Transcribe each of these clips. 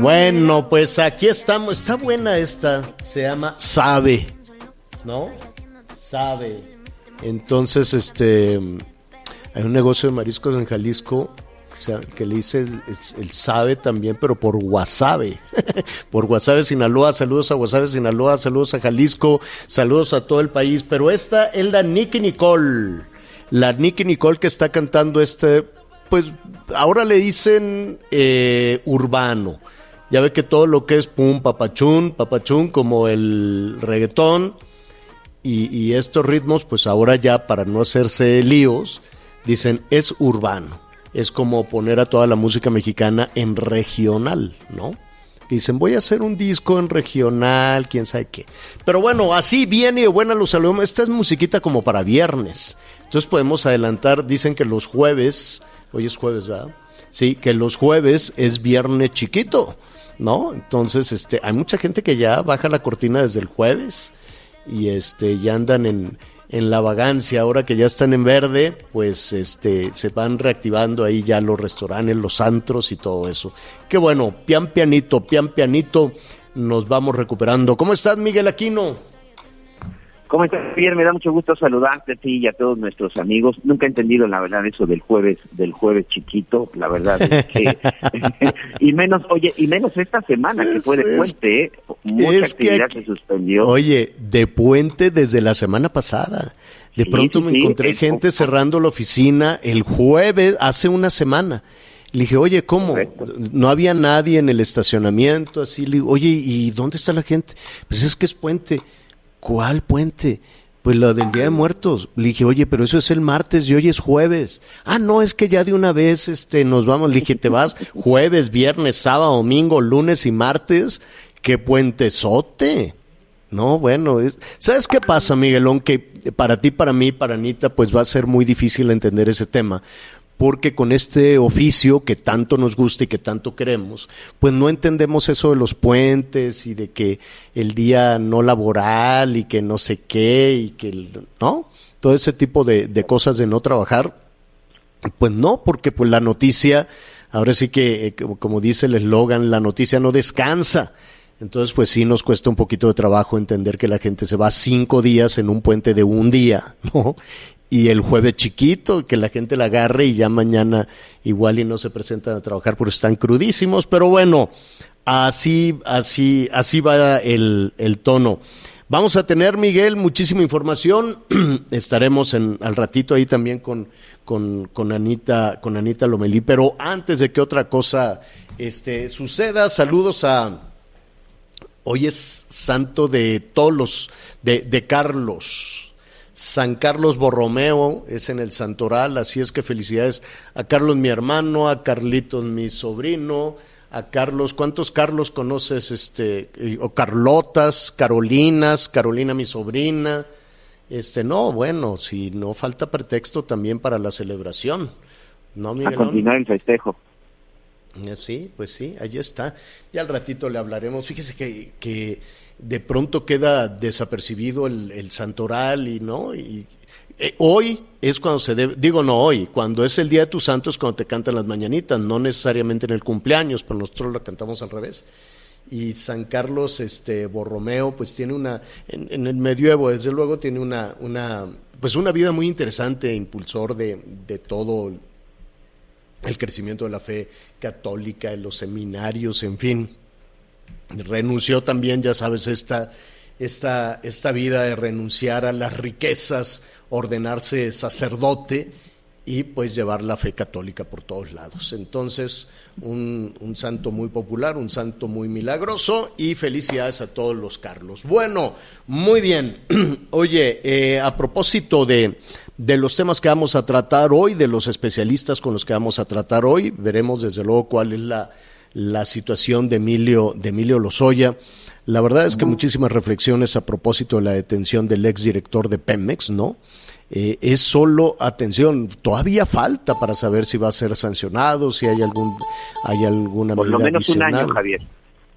Bueno, pues aquí estamos. Está buena esta. Se llama Sabe. ¿No? Sabe. Entonces, este. Hay un negocio de mariscos en Jalisco que le dice el, el Sabe también, pero por Guasave. por Guasave, Sinaloa. Saludos a Guasave, Sinaloa. Saludos a Jalisco. Saludos a todo el país. Pero esta es la Nicky Nicole. La Nicky Nicole que está cantando este. Pues ahora le dicen eh, urbano. Ya ve que todo lo que es pum, papachún, papachún, como el reggaetón y, estos ritmos, pues ahora ya para no hacerse líos, dicen es urbano. Es como poner a toda la música mexicana en regional, ¿no? Dicen, voy a hacer un disco en regional, quién sabe qué. Pero bueno, así viene buena los saludamos. Esta es musiquita como para viernes. Entonces podemos adelantar, dicen que los jueves, hoy es jueves, ¿verdad? Sí, que los jueves es viernes chiquito, ¿no? Entonces, este, hay mucha gente que ya baja la cortina desde el jueves y este ya andan en, en la vagancia, ahora que ya están en verde, pues este se van reactivando ahí ya los restaurantes, los antros y todo eso. Qué bueno, pian pianito, pian pianito, nos vamos recuperando. ¿Cómo estás, Miguel Aquino? ¿Cómo estás, Pierre? Me da mucho gusto saludarte a ti y a todos nuestros amigos. Nunca he entendido, la verdad, eso del jueves, del jueves chiquito, la verdad es que... y menos, oye, y menos esta semana, que fue de puente, ¿eh? Mucha es actividad se suspendió. Oye, de puente desde la semana pasada. De Sí, pronto sí, me sí, encontré es- gente cerrando la oficina el jueves, hace una semana. Le dije, oye, ¿cómo? Correcto. No había nadie en el estacionamiento, así. Le digo, oye, ¿y dónde está la gente? Pues es que es puente. ¿Cuál puente? Pues la del Día de Muertos. Le dije, oye, pero eso es el martes y hoy es jueves. Ah, no, es que ya de una vez este, nos vamos. Le dije, te vas jueves, viernes, sábado, domingo, lunes y martes. ¡Qué puentesote! No, bueno, es- ¿sabes qué pasa, Miguelón? Que para ti, para mí, para Anita, pues va a ser muy difícil entender ese tema. Porque con este oficio que tanto nos gusta y que tanto queremos, pues no entendemos eso de los puentes y de que el día no laboral y que no sé qué y que, el- ¿no? Todo ese tipo de, cosas de no trabajar, pues no, porque pues la noticia, ahora sí que, eh, como dice el eslogan, la noticia no descansa. Entonces, pues sí nos cuesta un poquito de trabajo entender que la gente se va cinco días en un puente de un día, ¿no? Y el jueves chiquito, que la gente la agarre y ya mañana igual y no se presentan a trabajar porque están crudísimos. Pero bueno, así, así, así va el, el tono. Vamos a tener, Miguel, muchísima información. Estaremos en, al ratito ahí también con, con, con Anita, con Anita Lomelí. Pero antes de que otra cosa este, suceda, saludos a hoy es santo de todos de, de Carlos. San Carlos Borromeo es en el Santoral, así es que felicidades a Carlos mi hermano, a Carlitos mi sobrino, a Carlos, ¿cuántos Carlos conoces? Este, eh, o Carlotas, Carolinas, Carolina mi sobrina. Este, no, bueno, si no falta pretexto también para la celebración. ¿No, a continuar el festejo. Eh, Sí, pues sí, ahí está. Ya al ratito le hablaremos. Fíjese que, que de pronto queda desapercibido el, el santoral y no. Y, eh, hoy es cuando se debe, digo no hoy, cuando es el día de tus santos cuando te cantan las mañanitas, no necesariamente en el cumpleaños, pero nosotros lo cantamos al revés. y San Carlos este Borromeo pues tiene una en, en el medioevo desde luego tiene una una pues una vida muy interesante impulsor de, de todo el crecimiento de la fe católica en los seminarios en fin renunció también ya sabes esta esta esta vida de renunciar a las riquezas ordenarse sacerdote y pues llevar la fe católica por todos lados. Entonces, un, un, santo muy popular, un santo muy milagroso y felicidades a todos los Carlos. Bueno, muy bien. Oye, eh, a propósito de, de los temas que vamos a tratar hoy, de los especialistas con los que vamos a tratar hoy, veremos desde luego cuál es la, la situación de Emilio, de Emilio Lozoya. La verdad es que muchísimas reflexiones a propósito de la detención del exdirector de Pemex, ¿no? Eh, es solo, atención, todavía falta para saber si va a ser sancionado, si hay algún hay alguna Por lo menos un año, Javier.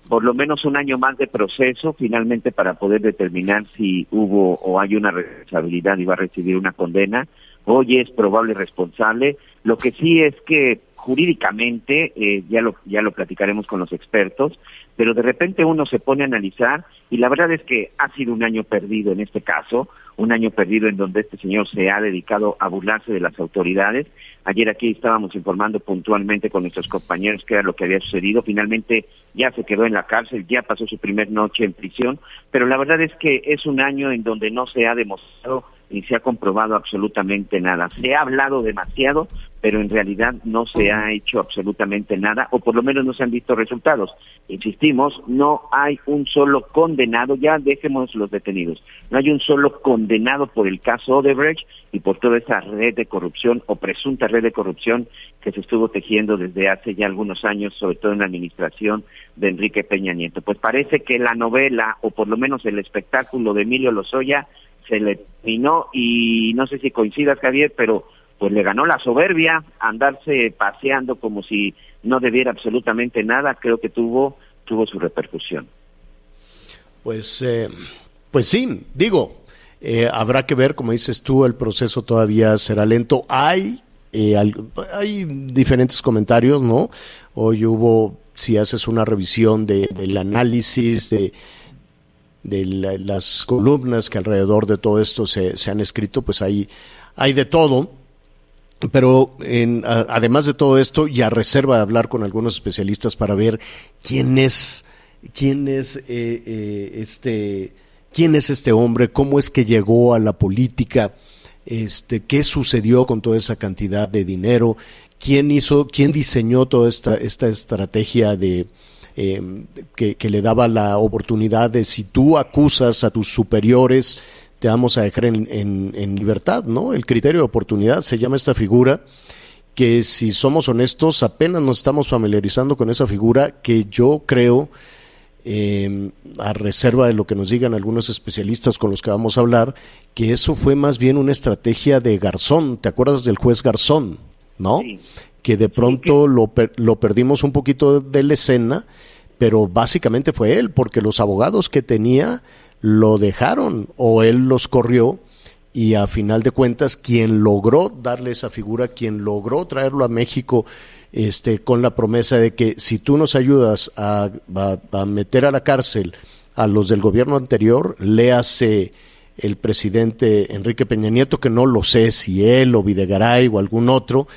Por lo menos un año más de proceso, finalmente, para poder determinar si hubo o hay una responsabilidad y va a recibir una condena. Hoy es probable responsable. Lo que sí es que jurídicamente, eh, ya lo ya lo platicaremos con los expertos, pero de repente uno se pone a analizar y la verdad es que ha sido un año perdido en este caso, un año perdido en donde este señor se ha dedicado a burlarse de las autoridades. Ayer aquí estábamos informando puntualmente con nuestros compañeros qué era lo que había sucedido. Finalmente ya se quedó en la cárcel, ya pasó su primer noche en prisión, pero la verdad es que es un año en donde no se ha demostrado ni se ha comprobado absolutamente nada. Se ha hablado demasiado, pero en realidad no se ha hecho absolutamente nada, o por lo menos no se han visto resultados. Insistimos, no hay un solo condenado, ya dejemos los detenidos, no hay un solo condenado por el caso Odebrecht y por toda esa red de corrupción o presunta red de corrupción que se estuvo tejiendo desde hace ya algunos años, sobre todo en la administración de Enrique Peña Nieto. Pues parece que la novela, o por lo menos el espectáculo de Emilio Lozoya, se le terminó y no sé si coincidas Javier, pero pues le ganó la soberbia, andarse paseando como si no debiera absolutamente nada, creo que tuvo tuvo su repercusión. Pues, eh, pues sí, digo, eh, habrá que ver, como dices tú, el proceso todavía será lento. Hay, eh, hay diferentes comentarios, ¿no? Hoy hubo, si haces una revisión de, del análisis de, de la- las columnas que alrededor de todo esto se, se han escrito, pues hay, hay de todo. Pero en, a- además de todo esto, y a reserva de hablar con algunos especialistas para ver quién es, quién es eh, eh, este, quién es este hombre, cómo es que llegó a la política, este, qué sucedió con toda esa cantidad de dinero, quién hizo, quién diseñó toda esta, esta estrategia de eh, que, le daba la oportunidad de si tú acusas a tus superiores, te vamos a dejar en, en, libertad, ¿no? El criterio de oportunidad se llama esta figura que si somos honestos apenas nos estamos familiarizando con esa figura que yo creo eh, a reserva de lo que nos digan algunos especialistas con los que vamos a hablar, que eso fue más bien una estrategia de Garzón. ¿Te acuerdas del juez Garzón? ¿No? Sí. Que de pronto lo, per- lo perdimos un poquito de la escena, pero básicamente fue él, porque los abogados que tenía lo dejaron o él los corrió y a final de cuentas quien logró darle esa figura, quien logró traerlo a México este, con la promesa de que si tú nos ayudas a, a- a meter a la cárcel a los del gobierno anterior, léase el presidente Enrique Peña Nieto, que no lo sé si él o Videgaray o algún otro,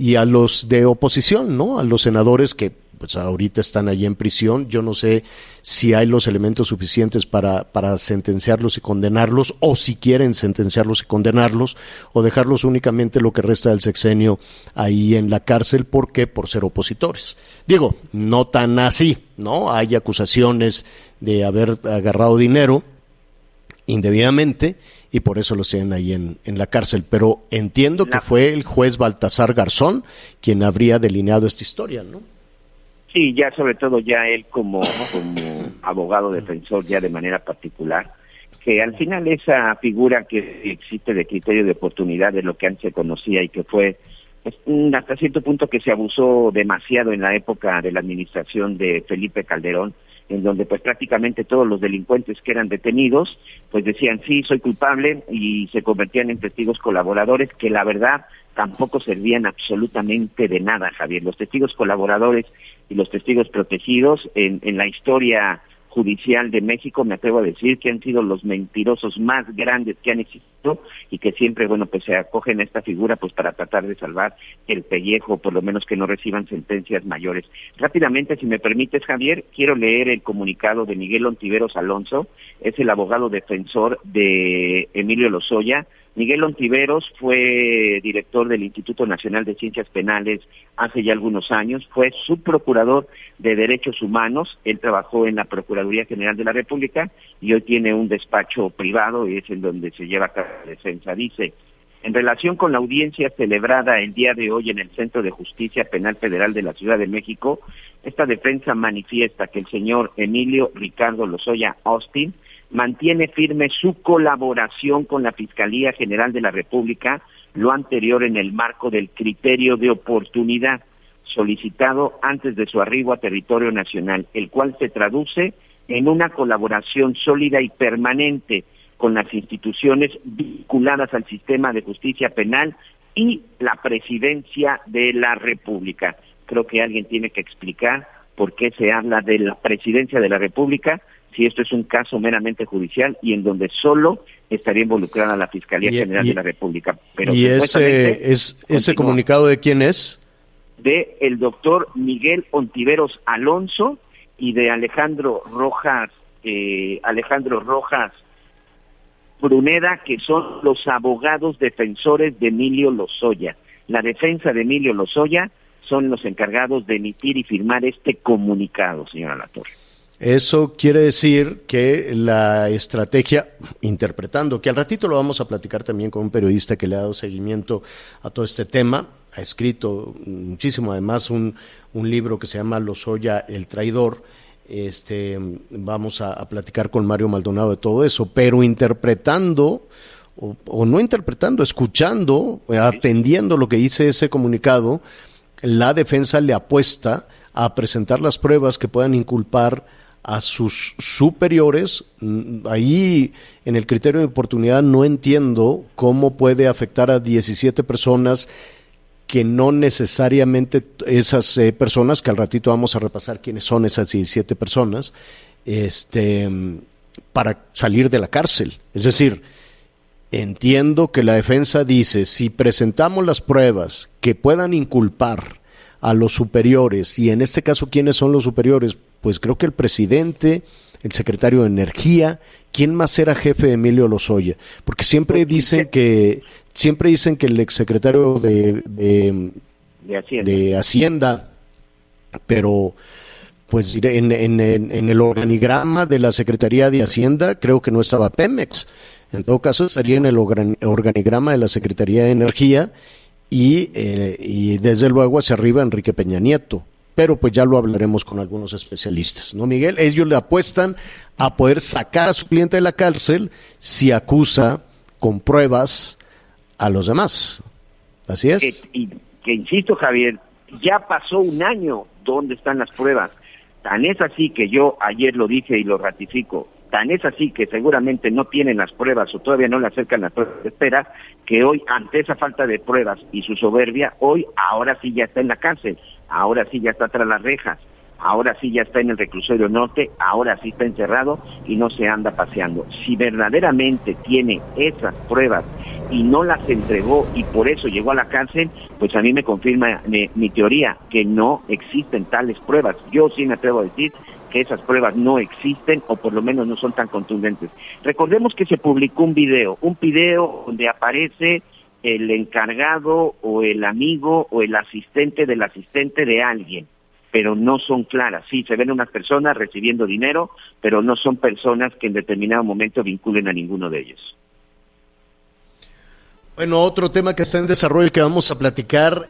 y a los de oposición, ¿no? A los senadores que pues ahorita están allí en prisión. Yo no sé si hay los elementos suficientes para, para sentenciarlos y condenarlos, o si quieren sentenciarlos y condenarlos, o dejarlos únicamente lo que resta del sexenio ahí en la cárcel, ¿por qué? Por ser opositores. Digo, no tan así, ¿no? Hay acusaciones de haber agarrado dinero indebidamente y por eso los tienen ahí en, en la cárcel. Pero entiendo que fue el juez Baltasar Garzón quien habría delineado esta historia, ¿no? Sí, ya sobre todo ya él como, como abogado defensor ya de manera particular, que al final esa figura que existe de criterio de oportunidad de lo que antes se conocía y que fue pues, mm, hasta cierto punto que se abusó demasiado en la época de la administración de Felipe Calderón, en donde pues prácticamente todos los delincuentes que eran detenidos pues decían sí, soy culpable y se convertían en testigos colaboradores que la verdad tampoco servían absolutamente de nada, Javier. Los testigos colaboradores y los testigos protegidos en, en la historia judicial de México, me atrevo a decir que han sido los mentirosos más grandes que han existido y que siempre, bueno, pues se acogen a esta figura pues para tratar de salvar el pellejo, por lo menos que no reciban sentencias mayores. Rápidamente, si me permites, Javier, quiero leer el comunicado de Miguel Ontiveros Alonso, es el abogado defensor de Emilio Lozoya, Miguel Ontiveros fue director del Instituto Nacional de Ciencias Penales hace ya algunos años, fue subprocurador de Derechos Humanos, él trabajó en la Procuraduría General de la República y hoy tiene un despacho privado y es en donde se lleva a cabo la defensa. Dice, en relación con la audiencia celebrada el día de hoy en el Centro de Justicia Penal Federal de la Ciudad de México, esta defensa manifiesta que el señor Emilio Ricardo Lozoya Austin mantiene firme su colaboración con la Fiscalía General de la República, lo anterior en el marco del criterio de oportunidad solicitado antes de su arribo a territorio nacional, el cual se traduce en una colaboración sólida y permanente con las instituciones vinculadas al sistema de justicia penal y la presidencia de la República. Creo que alguien tiene que explicar por qué se habla de la presidencia de la República si esto es un caso meramente judicial y en donde solo estaría involucrada la Fiscalía Y- General y- de la República. Pero ¿Y ese, es, ese continúa. comunicado de quién es? de el doctor Miguel Ontiveros Alonso y de Alejandro Rojas, eh, Alejandro Rojas Bruneda, que son los abogados defensores de Emilio Lozoya. La defensa de Emilio Lozoya son los encargados de emitir y firmar este comunicado, señora Latorre. Eso quiere decir que la estrategia, interpretando, que al ratito lo vamos a platicar también con un periodista que le ha dado seguimiento a todo este tema, ha escrito muchísimo, además un, un libro que se llama Lozoya el traidor. Este, vamos a, a platicar con Mario Maldonado de todo eso, pero interpretando o, o no interpretando, escuchando, atendiendo lo que dice ese comunicado, la defensa le apuesta a presentar las pruebas que puedan inculpar a sus superiores. Mm, Ahí, en el criterio de oportunidad, no entiendo cómo puede afectar a 17 personas que no necesariamente esas eh, personas, que al ratito vamos a repasar quiénes son esas 17 personas, este, mm, para salir de la cárcel. Es decir, entiendo que la defensa dice, si presentamos las pruebas que puedan inculpar a los superiores, y en este caso, ¿quiénes son los superiores? Pues creo que el presidente, el secretario de Energía, ¿quién más era jefe de Emilio Lozoya? Porque siempre dicen que, siempre dicen que el exsecretario de, de, De Hacienda. de Hacienda, pero pues en- en- en el organigrama de la Secretaría de Hacienda creo que no estaba Pemex. En todo caso estaría en el organ- organigrama de la Secretaría de Energía y, eh, y desde luego hacia arriba Enrique Peña Nieto. Pero pues ya lo hablaremos con algunos especialistas, ¿no, Miguel? Ellos le apuestan a poder sacar a su cliente de la cárcel si acusa con pruebas a los demás. Así es. que, y, que insisto, Javier, ya pasó un año. ¿Dónde están las pruebas? Tan es así que yo ayer lo dije y lo ratifico. Tan es así que seguramente no tienen las pruebas o todavía no le acercan las pruebas de espera, que hoy, ante esa falta de pruebas y su soberbia, hoy ahora sí ya está en la cárcel, ahora sí ya está tras las rejas, ahora sí ya está en el reclusorio norte, ahora sí está encerrado y no se anda paseando. Si verdaderamente tiene esas pruebas y no las entregó y por eso llegó a la cárcel, pues a mí me confirma mi, mi teoría que no existen tales pruebas. Yo sí me atrevo a decir que esas pruebas no existen o por lo menos no son tan contundentes. Recordemos que se publicó un video, un video donde aparece el encargado o el amigo o el asistente del asistente de alguien pero no son claras. Sí, se ven unas personas recibiendo dinero, pero no son personas que en determinado momento vinculen a ninguno de ellos. Bueno, otro tema que está en desarrollo que vamos a platicar.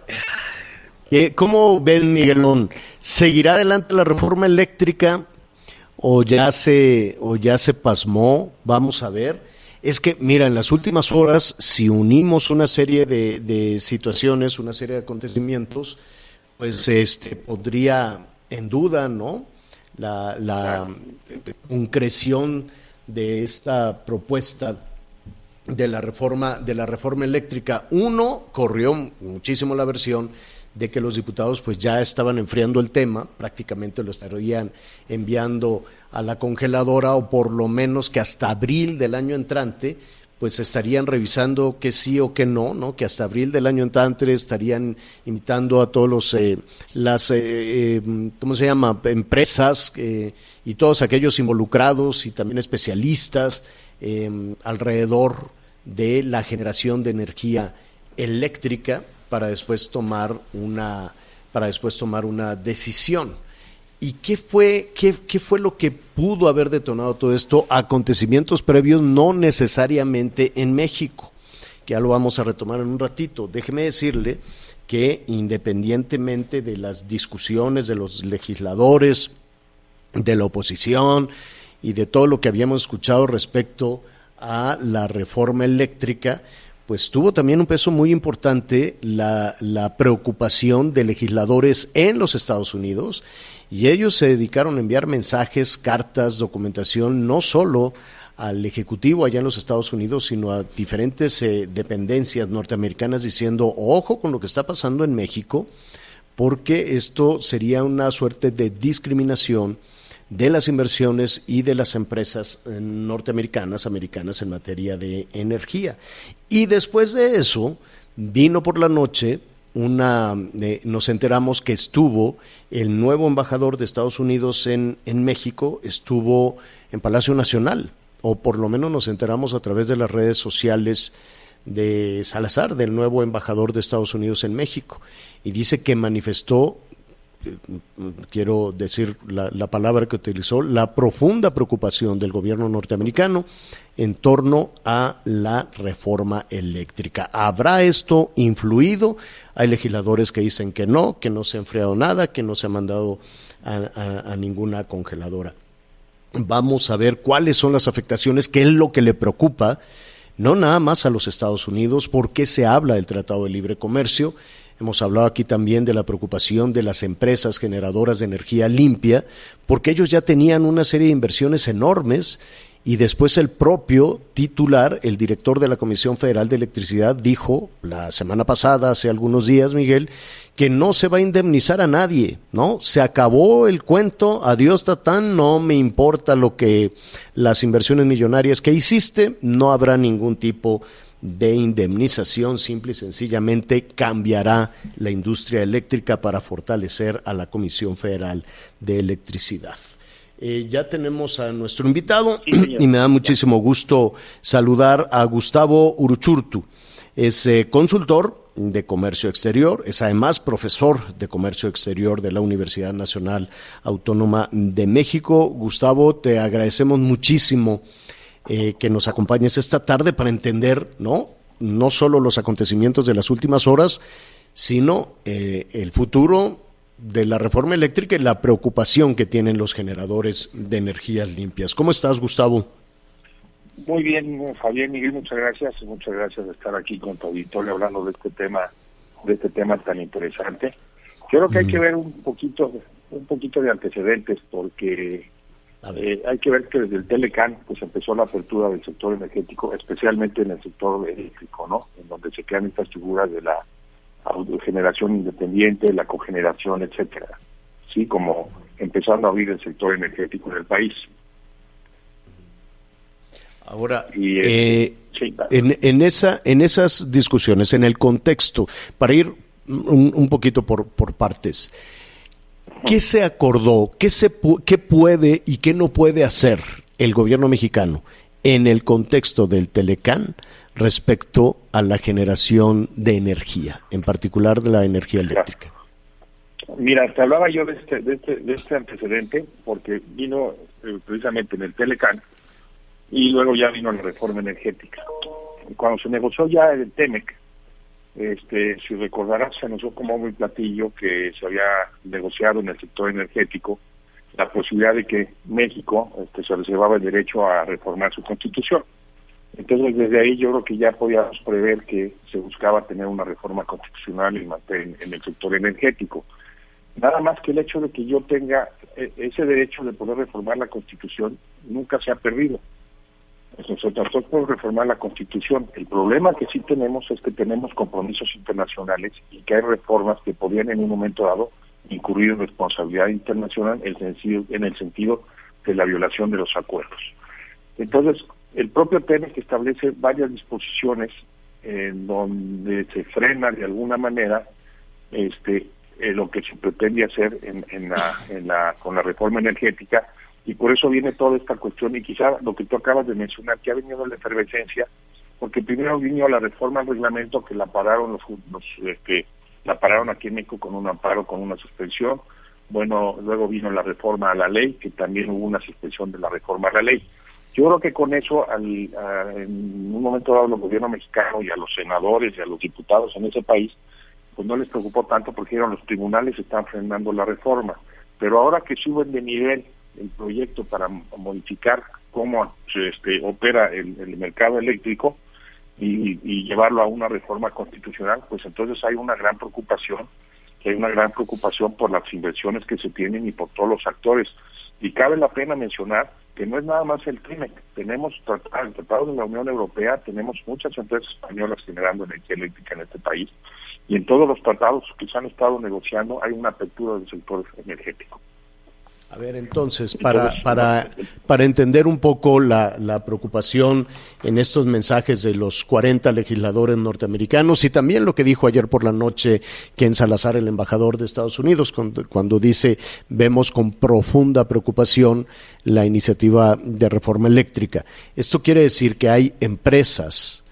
Eh, ¿Cómo ven, Miguelón? ¿Seguirá adelante la reforma eléctrica o ya se, o ya se pasmó? Vamos a ver. Es que, mira, en las últimas horas, si unimos una serie de, de situaciones, una serie de acontecimientos, pues este pondría en duda, ¿no? La, la concreción de esta propuesta de la reforma de la reforma eléctrica. Uno corrió muchísimo la versión de que los diputados pues ya estaban enfriando el tema, prácticamente lo estarían enviando a la congeladora o por lo menos que hasta abril del año entrante pues estarían revisando que sí o que no, ¿no? Que hasta abril del año entrante estarían invitando a todos los eh, las eh, eh, ¿cómo se llama? empresas eh, y todos aquellos involucrados y también especialistas eh, alrededor de la generación de energía eléctrica para después tomar una para después tomar una decisión. ¿Y qué fue, qué, qué fue lo que pudo haber detonado todo esto? Acontecimientos previos, no necesariamente en México, que ya lo vamos a retomar en un ratito. Déjeme decirle que independientemente de las discusiones de los legisladores, de la oposición y de todo lo que habíamos escuchado respecto a la reforma eléctrica, pues tuvo también un peso muy importante la, preocupación de legisladores en los Estados Unidos y ellos se dedicaron a enviar mensajes, cartas, documentación, no solo al Ejecutivo allá en los Estados Unidos, sino a diferentes eh, dependencias norteamericanas diciendo, ojo con lo que está pasando en México, porque esto sería una suerte de discriminación de las inversiones y de las empresas eh, norteamericanas, americanas en materia de energía. Y después de eso, vino por la noche una, eh, nos enteramos que estuvo el nuevo embajador de Estados Unidos en, en México, estuvo en Palacio Nacional, o por lo menos nos enteramos a través de las redes sociales de Salazar, del nuevo embajador de Estados Unidos en México, y dice que manifestó quiero decir la, la, palabra que utilizó, la profunda preocupación del gobierno norteamericano en torno a la reforma eléctrica. ¿Habrá esto influido? Hay legisladores que dicen que no, que no se ha enfriado nada, que no se ha mandado a, a, a ninguna congeladora. Vamos a ver cuáles son las afectaciones, qué es lo que le preocupa, no nada más a los Estados Unidos, por qué se habla del Tratado de Libre Comercio, Hemos hablado aquí también de la preocupación de las empresas generadoras de energía limpia, porque ellos ya tenían una serie de inversiones enormes y después el propio titular, el director de la Comisión Federal de Electricidad, dijo la semana pasada, hace algunos días, Miguel, que no se va a indemnizar a nadie, ¿no? Se acabó el cuento, adiós Tatán, no me importa lo que las inversiones millonarias que hiciste, no habrá ningún tipo de indemnización, simple y sencillamente cambiará la industria eléctrica para fortalecer a la Comisión Federal de Electricidad. Eh, ya tenemos a nuestro invitado sí, y me da muchísimo gusto saludar a Gustavo Uruchurtu. Es eh, consultor de Comercio Exterior, es además profesor de Comercio Exterior de la Universidad Nacional Autónoma de México. Gustavo, te agradecemos muchísimo eh, que nos acompañes esta tarde para entender, ¿no? No solo los acontecimientos de las últimas horas, sino eh, el futuro de la reforma eléctrica y la preocupación que tienen los generadores de energías limpias. ¿Cómo estás, Gustavo? Muy bien, Fabián Miguel, muchas gracias, muchas gracias de estar aquí con tu auditorio hablando de este tema, de este tema tan interesante. Creo que hay que ver un poquito, un poquito de antecedentes porque eh, hay que ver que desde el Telecan pues empezó la apertura del sector energético, especialmente en el sector eléctrico, ¿no? En donde se crean estas figuras de la generación independiente, la cogeneración, etcétera. Sí, como empezando a abrir el sector energético en el país. Ahora, y, eh, sí, claro. en, en, esa, en esas discusiones, en el contexto, para ir un, un poquito por, por partes, ¿Qué se acordó? ¿Qué, se ¿Qué puede y qué no puede hacer el gobierno mexicano en el contexto del Telecán respecto a la generación de energía, en particular de la energía eléctrica? Mira, te hablaba yo de este, de este, de este antecedente porque vino eh, precisamente en el Telecán y luego ya vino la reforma energética. Cuando se negoció ya el TEMEC, este, si recordarás, se anunció como muy platillo que se había negociado en el sector energético la posibilidad de que México este, se reservaba el derecho a reformar su constitución. Entonces, desde ahí yo creo que ya podíamos prever que se buscaba tener una reforma constitucional en, en, en el sector energético. Nada más que el hecho de que yo tenga ese derecho de poder reformar la constitución nunca se ha perdido. Se trató por reformar la Constitución. El problema que sí tenemos es que tenemos compromisos internacionales y que hay reformas que podrían en un momento dado incurrir en responsabilidad internacional en el sentido, de la violación de los acuerdos. Entonces, el propio TEMEC establece varias disposiciones en donde se frena de alguna manera este eh, lo que se pretende hacer en la, en la, con la reforma energética y por eso viene toda esta cuestión. Y quizá lo que tú acabas de mencionar que ha venido la efervescencia porque primero vino la reforma al reglamento que la pararon los, los este, la pararon aquí en México con un amparo con una suspensión. Bueno luego vino la reforma a la ley que también hubo una suspensión de la reforma a la ley. Yo creo que con eso al, en un momento dado al gobierno mexicano y a los senadores y a los diputados en ese país pues no les preocupó tanto porque eran los tribunales están frenando la reforma. Pero ahora que suben de nivel el proyecto para modificar cómo este, opera el, el mercado eléctrico y, llevarlo a una reforma constitucional, pues entonces hay una gran preocupación, hay una gran preocupación por las inversiones que se tienen y por todos los actores. Y cabe la pena mencionar que no es nada más el TIMEC, tenemos tratados, tratados de la Unión Europea, tenemos muchas empresas españolas generando energía eléctrica en este país y en todos los tratados que se han estado negociando hay una apertura del sector energético. A ver, entonces, para, para, para entender un poco la, la, preocupación en estos mensajes de los 40 legisladores norteamericanos y también lo que dijo ayer por la noche Ken Salazar, el embajador de Estados Unidos, cuando, cuando dice, vemos con profunda preocupación la iniciativa de reforma eléctrica. Esto quiere decir que hay empresas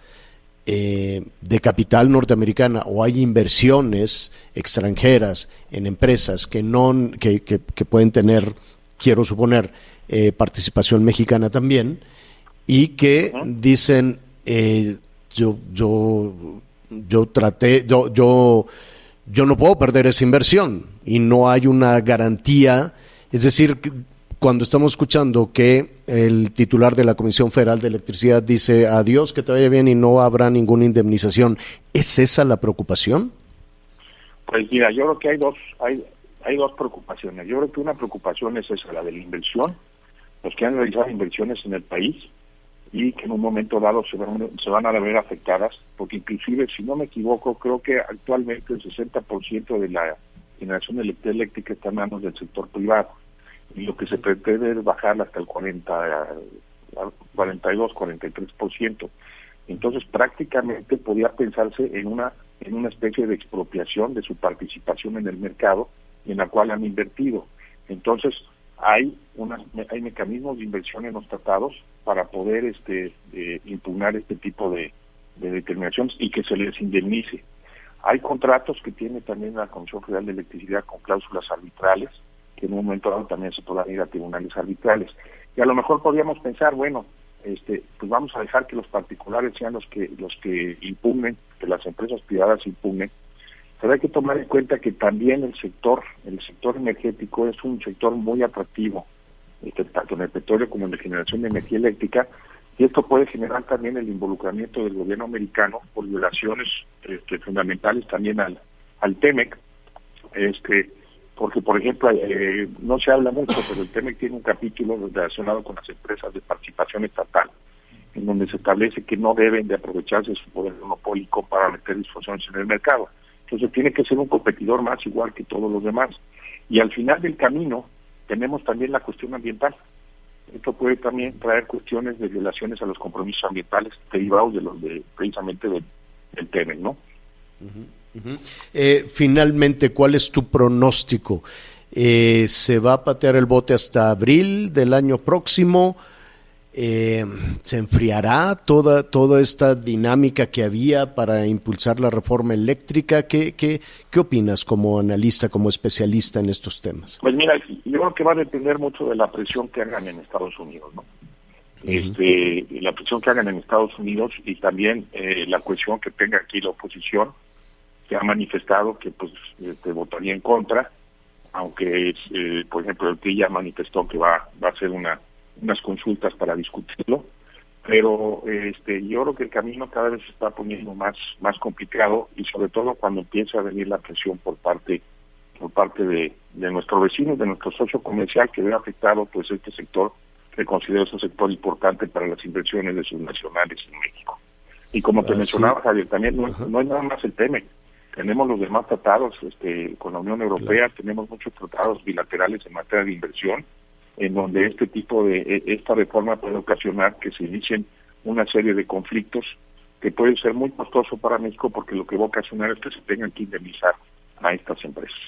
eh, de capital norteamericana o hay inversiones extranjeras en empresas que no que, que, que pueden tener, quiero suponer, eh, participación mexicana también y que dicen eh, yo yo yo traté yo yo yo no puedo perder esa inversión y no hay una garantía, es decir, cuando estamos escuchando que el titular de la Comisión Federal de Electricidad dice adiós, que te vaya bien y no habrá ninguna indemnización, ¿es esa la preocupación? Pues mira, yo creo que hay dos, hay, hay dos preocupaciones. Yo creo que una preocupación es esa, la de la inversión, los que han realizado inversiones en el país y que en un momento dado se van, se van a ver afectadas, porque inclusive, si no me equivoco, creo que actualmente el 60% de la generación eléctrica está en manos del sector privado y lo que se pretende es bajarla hasta el 40, 42, 43%. Entonces prácticamente podía pensarse en una en una especie de expropiación de su participación en el mercado en la cual han invertido. Entonces hay una, hay mecanismos de inversión en los tratados para poder este eh, impugnar este tipo de determinaciones y que se les indemnice. Hay contratos que tiene también la Comisión Federal de Electricidad con cláusulas arbitrales que en un momento dado también se puedan ir a tribunales arbitrales. Y a lo mejor podríamos pensar, bueno, este, pues vamos a dejar que los particulares sean los que los que impugnen, que las empresas privadas impugnen, pero hay que tomar en cuenta que también el sector, el sector energético es un sector muy atractivo, este, tanto en el petróleo como en la generación de energía eléctrica, y esto puede generar también el involucramiento del gobierno americano por violaciones este, fundamentales también al, al TEMEC, este, porque por ejemplo eh, no se habla mucho, pero el TEMEC tiene un capítulo relacionado con las empresas de participación estatal, en donde se establece que no deben de aprovecharse su poder monopólico para meter disfunciones en el mercado. Entonces tiene que ser un competidor más igual que todos los demás. Y al final del camino tenemos también la cuestión ambiental. Esto puede también traer cuestiones de violaciones a los compromisos ambientales derivados de los de precisamente del, del ¿no? Uh -huh. eh, finalmente, ¿cuál es tu pronóstico? Eh, ¿Se va a patear el bote hasta abril del año próximo? Eh, ¿Se enfriará toda, toda esta dinámica que había para impulsar la reforma eléctrica? ¿Qué, qué, ¿Qué opinas como analista, como especialista en estos temas? Pues mira, yo creo que va a depender mucho de la presión que hagan en Estados Unidos, ¿no? Uh -huh. este, la presión que hagan en Estados Unidos y también eh, la cuestión que tenga aquí la oposición, que ha manifestado que pues este, votaría en contra, aunque eh, por ejemplo el PRI ya manifestó que va, va a hacer una, unas consultas para discutirlo, pero este, yo creo que el camino cada vez se está poniendo más, más complicado y sobre todo cuando empieza a venir la presión por parte por parte de, de nuestro vecino, de nuestro socio comercial que ve afectado pues este sector que considero ese sector importante para las inversiones de sus nacionales en México. Y como te Ah, mencionaba, sí. Javier, también no, no es nada más el tema. Tenemos los demás tratados este, con la Unión Europea, tenemos muchos tratados bilaterales en materia de inversión, en donde este tipo de, e- esta reforma puede ocasionar que se inicien una serie de conflictos que puede ser muy costoso para México porque lo que va a ocasionar es que se tengan que indemnizar a estas empresas.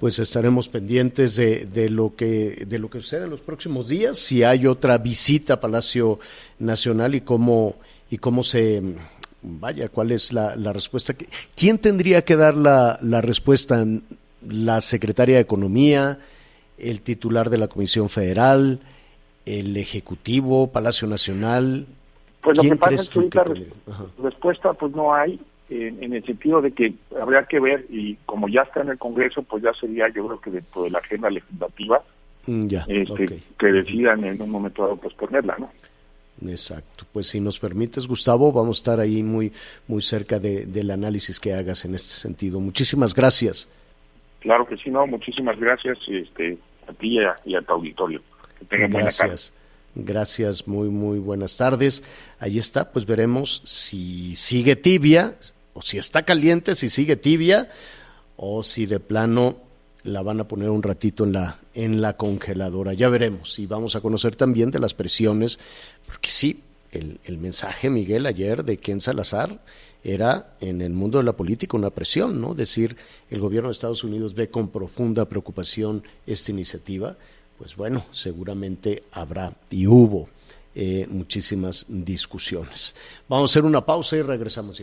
Pues estaremos pendientes de, de lo que de lo que suceda en los próximos días, si hay otra visita a Palacio Nacional y cómo y cómo se vaya, cuál es la, la respuesta. que- ¿Quién tendría que dar la, la respuesta? ¿La secretaria de Economía, el titular de la Comisión Federal, el Ejecutivo, Palacio Nacional? Pues lo ¿Quién que pasa es que ahorita respuesta pues no hay, en, en el sentido de que habría que ver, y como ya está en el Congreso, pues ya sería yo creo que dentro de la agenda legislativa, Mm, Ya, este, que decidan en un momento dado pues ponerla, ¿no? Exacto. Pues si nos permites, Gustavo, vamos a estar ahí muy, muy cerca de- del análisis que hagas en este sentido. Muchísimas gracias. Claro que sí, no, muchísimas gracias este, a ti y a, y a tu auditorio. Que tengan buena tarde. Gracias. Gracias, muy, muy buenas tardes. Ahí está, pues veremos si sigue tibia, o si está caliente, si sigue tibia, o si de plano la van a poner un ratito en la, en la congeladora. Ya veremos. Y vamos a conocer también de las presiones, porque sí, el, el mensaje, Miguel, ayer de Ken Salazar era en el mundo de la política una presión, ¿no? Decir, el gobierno de Estados Unidos ve con profunda preocupación esta iniciativa. Pues bueno, seguramente habrá y hubo eh, muchísimas discusiones. Vamos a hacer una pausa y regresamos.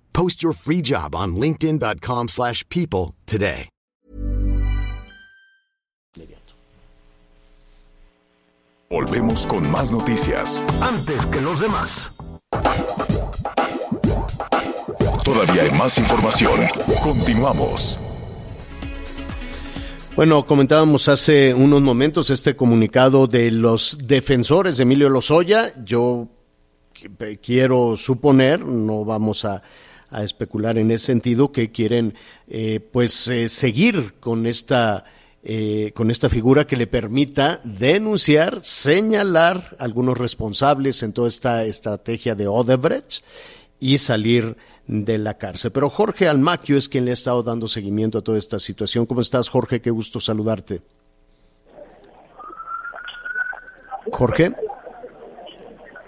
Post your free job on linkedin.com/people slash people today. Volvemos con más noticias. Antes que los demás. Todavía hay más información. Continuamos. Bueno, comentábamos hace unos momentos este comunicado de los defensores de Emilio Lozoya. Yo qu- quiero suponer, no vamos a, a especular en ese sentido, que quieren eh, pues eh, seguir con esta eh, con esta figura que le permita denunciar, señalar algunos responsables en toda esta estrategia de Odebrecht y salir de la cárcel. Pero Jorge Almaquio es quien le ha estado dando seguimiento a toda esta situación. ¿Cómo estás, Jorge? Qué gusto saludarte. Jorge.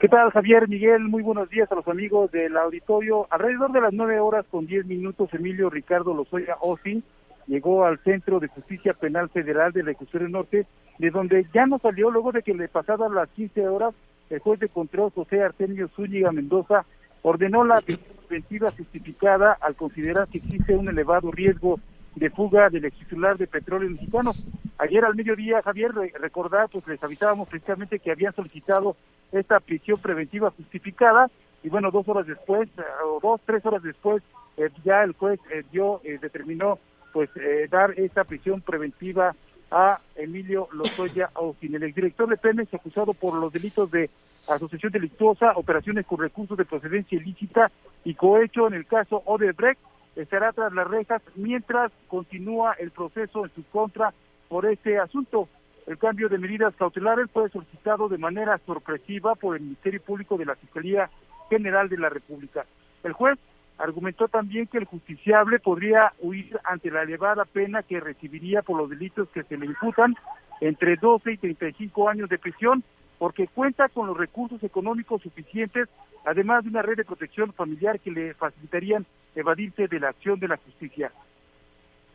¿Qué tal, Javier, Miguel? Muy buenos días a los amigos del auditorio. Alrededor de las nueve horas con diez minutos, Emilio Ricardo Lozoya Osin llegó al Centro de Justicia Penal Federal de Reclusorio Norte, de donde ya no salió luego de que le pasadas las 15 horas, el juez de control José Artemio Zúñiga Mendoza ordenó la preventiva justificada al considerar que existe un elevado riesgo de fuga del ex de Petróleo Mexicano. Ayer al mediodía, Javier, re- recordar, pues les avisábamos precisamente que habían solicitado esta prisión preventiva justificada y bueno, dos horas después, eh, o dos, tres horas después, eh, ya el juez eh, dio, eh, determinó pues dar esta prisión preventiva a Emilio Lozoya Austin, el exdirector de Pemex acusado por los delitos de asociación delictuosa, operaciones con recursos de procedencia ilícita y cohecho en el caso Odebrecht, estará tras las rejas mientras continúa el proceso en su contra por este asunto. El cambio de medidas cautelares fue solicitado de manera sorpresiva por el Ministerio Público de la Fiscalía General de la República. El juez argumentó también que el justiciable podría huir ante la elevada pena que recibiría por los delitos que se le imputan entre 12 y 35 años de prisión porque cuenta con los recursos económicos suficientes, además de una red de protección familiar que le facilitarían evadirse de la acción de la justicia.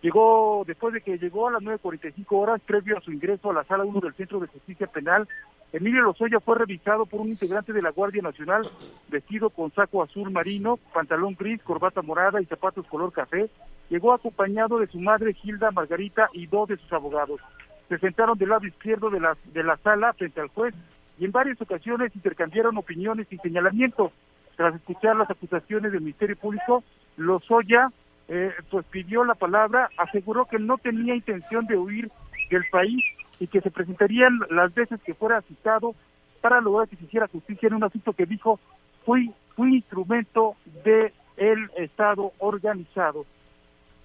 Llegó, después de que llegó a las 9.45 horas, previo a su ingreso a la sala 1 del Centro de Justicia Penal, Emilio Lozoya fue revisado por un integrante de la Guardia Nacional vestido con saco azul marino, pantalón gris, corbata morada y zapatos color café. Llegó acompañado de su madre Gilda Margarita y dos de sus abogados. Se sentaron del lado izquierdo de la, de la sala frente al juez y en varias ocasiones intercambiaron opiniones y señalamientos. Tras escuchar las acusaciones del Ministerio Público, Lozoya eh, pues pidió la palabra, aseguró que no tenía intención de huir del país y que se presentarían las veces que fuera citado para lograr que se hiciera justicia en un asunto que dijo fui fui instrumento de el Estado organizado.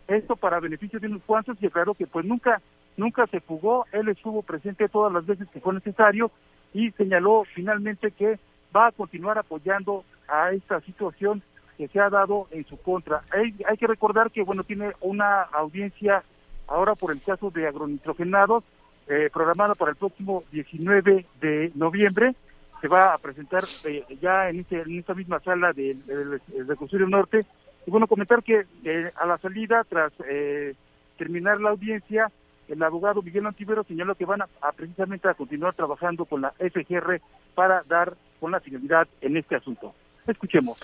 Esto para beneficio de unos cuantos y aclaró que pues nunca nunca se fugó, él estuvo presente todas las veces que fue necesario y señaló finalmente que va a continuar apoyando a esta situación que se ha dado en su contra. Hay, hay que recordar que bueno tiene una audiencia ahora por el caso de agronitrogenados eh, programada para el próximo 19 de noviembre. Se va a presentar eh, ya en, este, en esta misma sala del, del, norte. Y bueno, comentar que eh, a la salida, tras eh, terminar la audiencia, el abogado Miguel Antivero señaló que van a, a precisamente a continuar trabajando con la FGR para dar con la finalidad en este asunto. Escuchemos.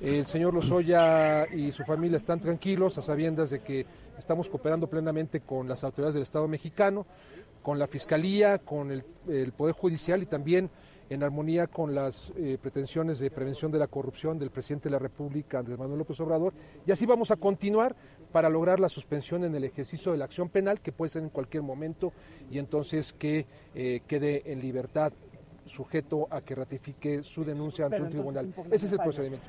El señor Lozoya y su familia están tranquilos a sabiendas de que estamos cooperando plenamente con las autoridades del Estado mexicano, con la Fiscalía, con el, el Poder Judicial y también en armonía con las eh, pretensiones de prevención de la corrupción del presidente de la República, Andrés Manuel López Obrador. Y así vamos a continuar para lograr la suspensión en el ejercicio de la acción penal, que puede ser en cualquier momento, y entonces que eh, quede en libertad sujeto a que ratifique su denuncia ante un tribunal. Ese es el procedimiento.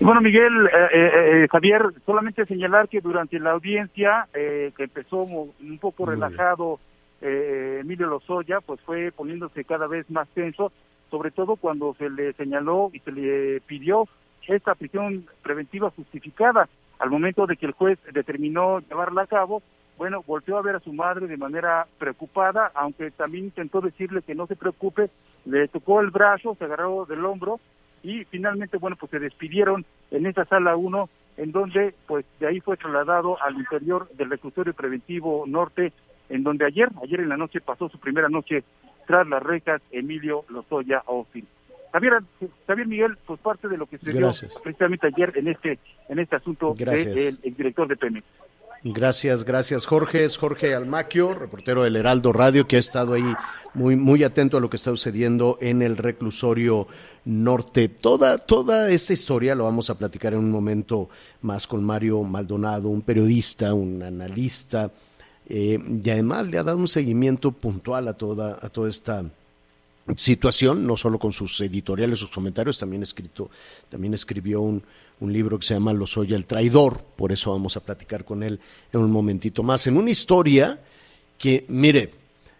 Bueno, Miguel, eh, eh, eh, Javier, solamente señalar que durante la audiencia, eh, que empezó un poco Muy relajado eh, Emilio Lozoya, pues fue poniéndose cada vez más tenso, sobre todo cuando se le señaló y se le pidió esta prisión preventiva justificada. Al momento de que el juez determinó llevarla a cabo, bueno, volteó a ver a su madre de manera preocupada, aunque también intentó decirle que no se preocupe, le tocó el brazo, se agarró del hombro y finalmente, bueno, pues se despidieron en esa sala 1, en donde, pues de ahí fue trasladado al interior del reclusorio preventivo norte, en donde ayer, ayer en la noche pasó su primera noche tras las rejas Emilio Lozoya Austin. Javier, Javier Miguel, pues parte de lo que se dio precisamente ayer en este en este asunto del director de Pemex. Gracias, gracias Jorge. Es Jorge Almaquio, reportero del Heraldo Radio, que ha estado ahí muy, muy atento a lo que está sucediendo en el reclusorio norte. Toda, toda esta historia lo vamos a platicar en un momento más con Mario Maldonado, un periodista, un analista, eh, y además le ha dado un seguimiento puntual a toda, a toda esta situación, no solo con sus editoriales, sus comentarios, también escrito, también escribió un, un libro que se llama Lozoya el traidor, por eso vamos a platicar con él en un momentito más, en una historia que, mire,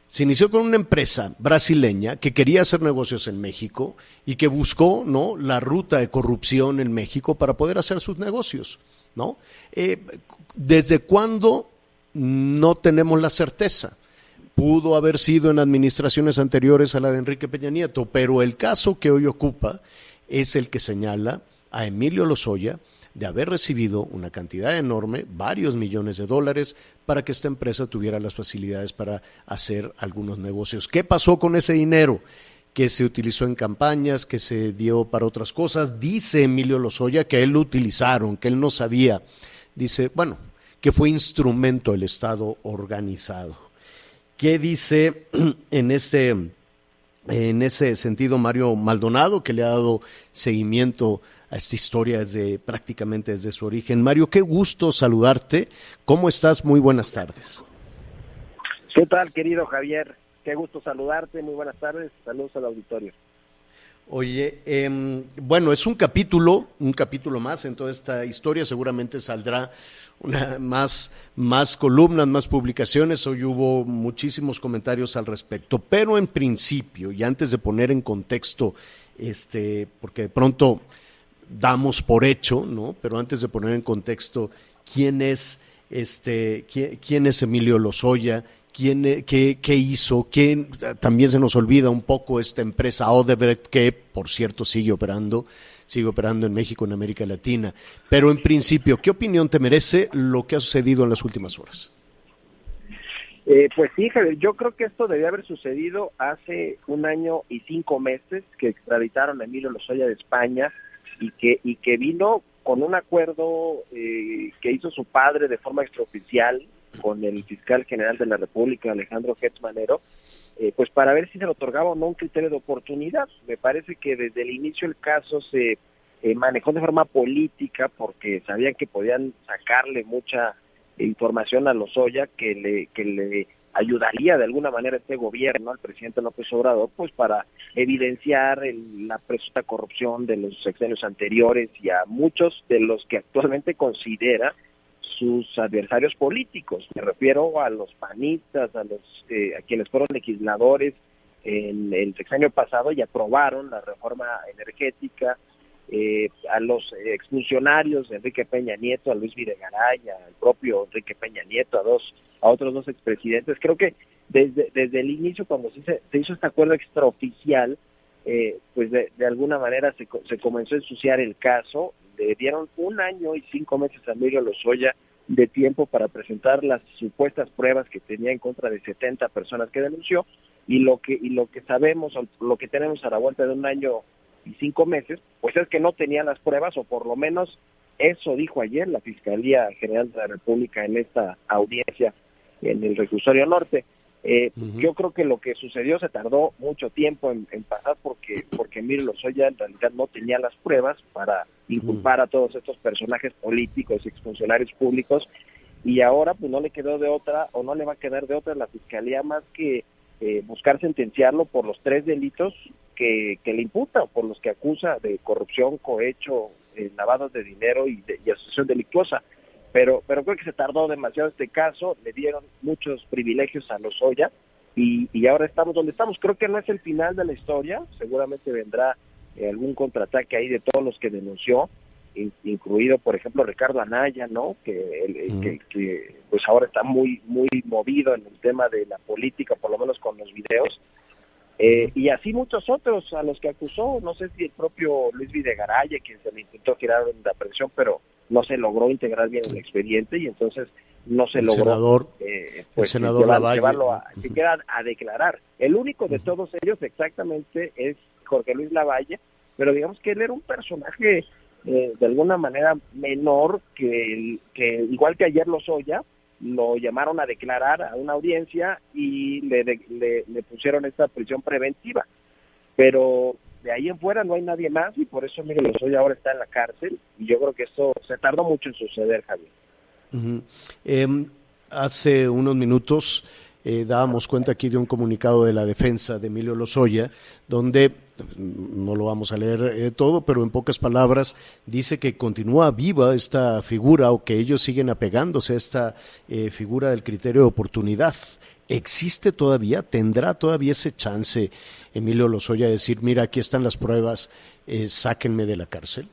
se inició con una empresa brasileña que quería hacer negocios en México y que buscó, ¿no?, la ruta de corrupción en México para poder hacer sus negocios, ¿no? Eh, ¿Desde cuándo? No tenemos la certeza pudo haber sido en administraciones anteriores a la de Enrique Peña Nieto, pero el caso que hoy ocupa es el que señala a Emilio Lozoya de haber recibido una cantidad enorme, varios millones de dólares, para que esta empresa tuviera las facilidades para hacer algunos negocios. ¿Qué pasó con ese dinero? que se utilizó en campañas, que se dio para otras cosas. Dice Emilio Lozoya que él lo utilizaron, que él no sabía. Dice, bueno, que fue instrumento del Estado organizado. ¿Qué dice en ese, en ese sentido Mario Maldonado, que le ha dado seguimiento a esta historia desde prácticamente desde su origen? Mario, qué gusto saludarte. ¿Cómo estás? Muy buenas tardes. ¿Qué tal, querido Javier? Qué gusto saludarte. Muy buenas tardes. Saludos al auditorio. Oye, eh, bueno, es un capítulo, un capítulo más en toda esta historia. Seguramente saldrá una, más, más columnas, más publicaciones. Hoy hubo muchísimos comentarios al respecto. Pero en principio, y antes de poner en contexto, este, porque de pronto damos por hecho, ¿no? Pero antes de poner en contexto quién es este, quién, es Emilio Lozoya, quién, eh, qué, qué hizo, quién, también se nos olvida un poco esta empresa Odebrecht que, por cierto, sigue operando, sigue operando en México, en América Latina. Pero en principio, ¿qué opinión te merece lo que ha sucedido en las últimas horas? Eh, pues sí, Javier, yo creo que esto debía haber sucedido hace un año y cinco meses que extraditaron a Emilio Lozoya de España y que, y que vino con un acuerdo eh, que hizo su padre de forma extraoficial con el fiscal general de la República, Alejandro Gertz Manero, eh, pues para ver si se le otorgaba o no un criterio de oportunidad. Me parece que desde el inicio el caso se eh, manejó de forma política porque sabían que podían sacarle mucha información a Lozoya que le, que le ayudaría de alguna manera este gobierno, al presidente López Obrador, pues para evidenciar el- la presunta corrupción de los sexenios anteriores y a muchos de los que actualmente considera sus adversarios políticos. Me refiero a los panistas, a los eh, a quienes fueron legisladores en el sexenio pasado y aprobaron la reforma energética, eh, a los exfuncionarios de Enrique Peña Nieto, a Luis Videgaray, al propio Enrique Peña Nieto, a dos a otros dos expresidentes. Creo que desde desde el inicio cuando se, se hizo este acuerdo extraoficial, eh, pues de, de alguna manera se, se comenzó a ensuciar el caso, le dieron un año y cinco meses a Emilio Lozoya de tiempo para presentar las supuestas pruebas que tenía en contra de 70 personas que denunció y lo que y lo que sabemos o lo que tenemos a la vuelta de un año y cinco meses pues es que no tenía las pruebas o por lo menos eso dijo ayer la Fiscalía General de la República en esta audiencia en el reclusorio norte. Eh, yo creo que lo que sucedió se tardó mucho tiempo en, en pasar porque porque Emilio Lozoya en realidad no tenía las pruebas para inculpar a todos estos personajes políticos y exfuncionarios públicos y ahora pues no le quedó de otra o no le va a quedar de otra a la fiscalía más que eh, buscar sentenciarlo por los tres delitos que, que le imputa o por los que acusa de corrupción, cohecho, eh, lavado de dinero y, de, y asociación delictuosa. Pero, pero creo que se tardó demasiado este caso, le dieron muchos privilegios a Lozoya y, y ahora estamos donde estamos. Creo que no es el final de la historia, seguramente vendrá eh, algún contraataque ahí de todos los que denunció, in- incluido por ejemplo Ricardo Anaya, ¿no? Que, el- que, pues ahora está muy muy movido en el tema de la política, por lo menos con los videos. Eh, y así muchos otros a los que acusó, no sé si el propio Luis Videgaray, quien se le intentó girar la presión, pero no se logró integrar bien el expediente y entonces no se El logró senador- eh, el pues, senador llevar- Lavalle. llevarlo a, siquiera a declarar. El único de todos ellos exactamente es Jorge Luis Lavalle, pero digamos que él era un personaje eh, de alguna manera menor que, el- que igual que ayer Lozoya, lo llamaron a declarar a una audiencia y le, le, pusieron esta prisión preventiva. Pero de ahí en fuera no hay nadie más y por eso Miguel Lozoya ahora está en la cárcel y yo creo que esto se tardó mucho en suceder, Javier. Em, hace unos minutos eh, dábamos cuenta aquí de un comunicado de la defensa de Emilio Lozoya, donde no lo vamos a leer eh, todo, pero en pocas palabras dice que continúa viva esta figura o que ellos siguen apegándose a esta eh, figura del criterio de oportunidad. ¿Existe todavía, tendrá todavía ese chance Emilio Lozoya de decir, mira, aquí están las pruebas, eh, sáquenme de la cárcel?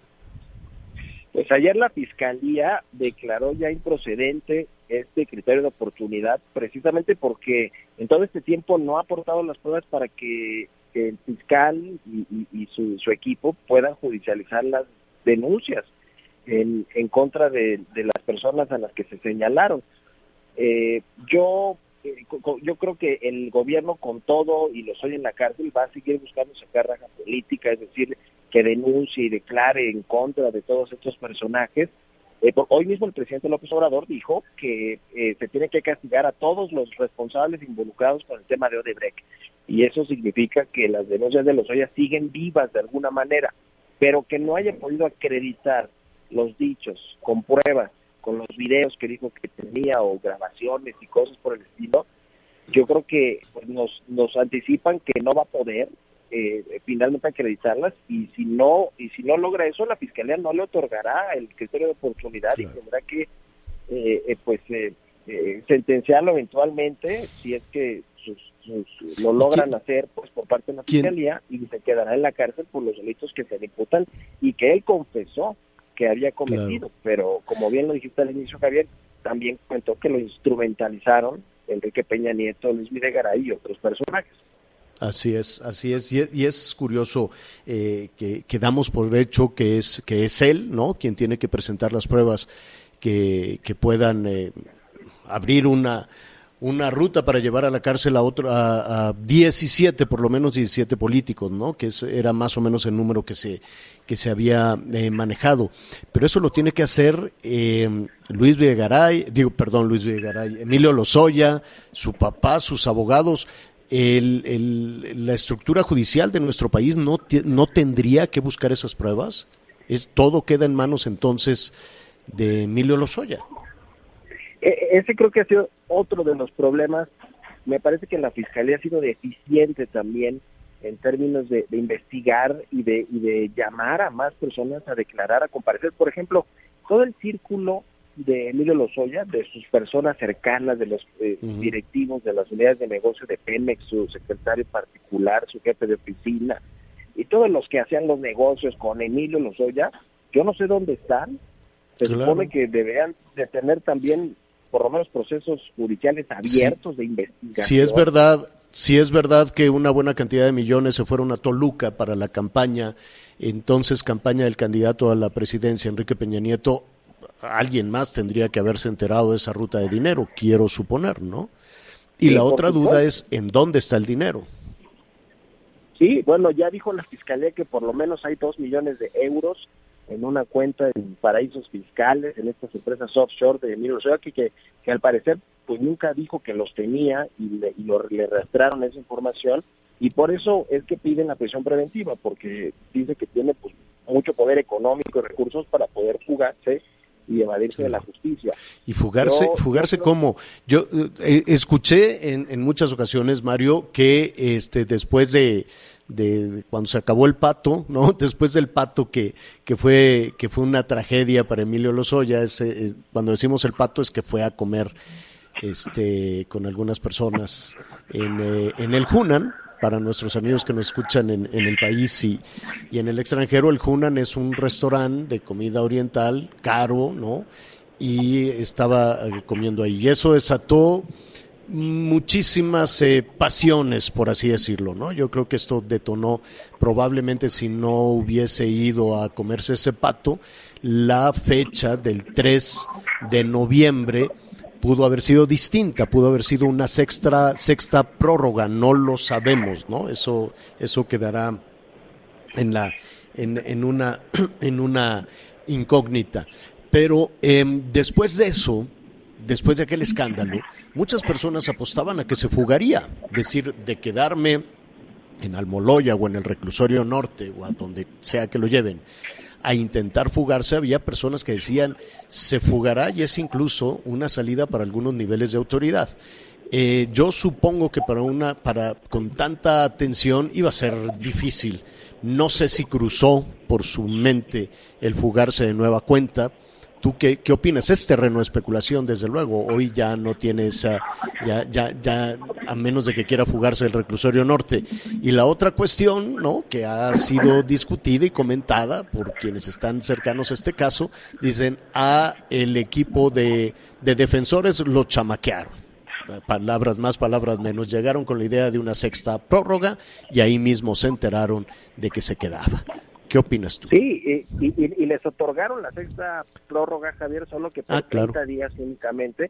Pues ayer la fiscalía declaró ya improcedente este criterio de oportunidad, precisamente porque en todo este tiempo no ha aportado las pruebas para que el fiscal y, y- y su, su equipo puedan judicializar las denuncias en, en contra de, de las personas a las que se señalaron. Eh, yo eh, yo creo que el gobierno con todo y lo soy en la cárcel va a seguir buscando sacar raja política, es decir, que denuncie y declare en contra de todos estos personajes. Eh, hoy mismo el presidente López Obrador dijo que eh, se tiene que castigar a todos los responsables involucrados con el tema de Odebrecht. Y eso significa que las denuncias de los Lozoya siguen vivas de alguna manera, pero que no haya podido acreditar los dichos con pruebas, con los videos que dijo que tenía o grabaciones y cosas por el estilo, yo creo que pues, nos, nos anticipan que no va a poder eh, finalmente acreditarlas y si no y si no logra eso la fiscalía no le otorgará el criterio de oportunidad y tendrá que eh, eh, pues eh, eh, sentenciarlo eventualmente si es que sus- sus- lo logran hacer pues por parte de la quién? fiscalía y se quedará en la cárcel por los delitos que se le imputan y que él confesó que había cometido pero como bien lo dijiste al inicio Javier también comentó que lo instrumentalizaron Enrique Peña Nieto, Luis Videgaray y otros personajes. Así es, así es, y, es- y es curioso eh, que, damos por hecho que es que es él, ¿no? Quien tiene que presentar las pruebas que, puedan eh, abrir una una ruta para llevar a la cárcel a otro a, a 17 por lo menos 17 políticos, ¿no? Que es- era más o menos el número que se que se había eh, manejado. Pero eso lo tiene que hacer eh, Luis Videgaray, digo, perdón, Luis Videgaray, Emilio Lozoya, su papá, sus abogados. El- la estructura judicial de nuestro país no, no tendría que buscar esas pruebas. Es, todo queda en manos entonces de Emilio Lozoya. E- ese creo que ha sido otro de los problemas. Me parece que la fiscalía ha sido deficiente también en términos de, de investigar y de, y de llamar a más personas a declarar, a comparecer. Por ejemplo, todo el círculo de Emilio Lozoya, de sus personas cercanas, de los eh, directivos de las unidades de negocio de Pemex, su secretario particular, su jefe de oficina, y todos los que hacían los negocios con Emilio Lozoya, yo no sé dónde están. Se Claro. supone que deberían de tener también por lo menos procesos judiciales abiertos de investigación. Si es verdad, si es verdad que una buena cantidad de millones se fueron a Toluca para la campaña, entonces campaña del candidato a la presidencia, Enrique Peña Nieto, alguien más tendría que haberse enterado de esa ruta de dinero, quiero suponer, ¿no? Y Sí, la otra duda es en dónde está el dinero. Sí, bueno, ya dijo la fiscalía que por lo menos hay dos millones de euros en una cuenta en paraísos fiscales, en estas empresas offshore de Emilio que, al parecer pues nunca dijo que los tenía y le, y lo- le rastrearon esa información y por eso es que piden la prisión preventiva, porque dice que tiene pues mucho poder económico y recursos para poder fugarse y evadirse de la justicia. Y fugarse, Yo- fugarse yo cómo? Yo eh, escuché en, en muchas ocasiones, Mario, que este después de, de cuando se acabó el pato, ¿no? Después del pato que, que fue que fue una tragedia para Emilio Lozoya, ese, eh, cuando decimos el pato es que fue a comer este con algunas personas en, eh, en el Hunan, para nuestros amigos que nos escuchan en, en el país y, y en el extranjero, el Hunan es un restaurante de comida oriental caro, ¿no? Y estaba eh, comiendo ahí. Y eso desató muchísimas eh, pasiones, por así decirlo, ¿no? Yo creo que esto detonó, probablemente si no hubiese ido a comerse ese pato, la fecha del 3 de noviembre pudo haber sido distinta, pudo haber sido una sexta, sexta prórroga, no lo sabemos, ¿no? Eso, eso quedará en la, en, en una, en una incógnita. Pero em, después de eso, después de aquel escándalo, muchas personas apostaban a que se fugaría, decir, de quedarme en Almoloya o en el reclusorio norte o a donde sea que lo lleven, a intentar fugarse, había personas que decían se fugará y es incluso una salida para algunos niveles de autoridad. Eh, yo supongo que para una, para con tanta atención iba a ser difícil. No sé si cruzó por su mente el fugarse de nueva cuenta. ¿Tú qué, qué opinas? Es terreno de especulación, desde luego. Hoy ya no tiene esa, ya, ya, ya, a menos de que quiera fugarse del reclusorio norte. Y la otra cuestión, ¿no? Que ha sido discutida y comentada por quienes están cercanos a este caso, dicen a el equipo de, de defensores lo chamaquearon. Palabras más, palabras menos. Llegaron con la idea de una sexta prórroga y ahí mismo se enteraron de que se quedaba. ¿Qué opinas tú? Sí, y, y- y les otorgaron la sexta prórroga, Javier, solo que por Ah, claro. 30 días únicamente.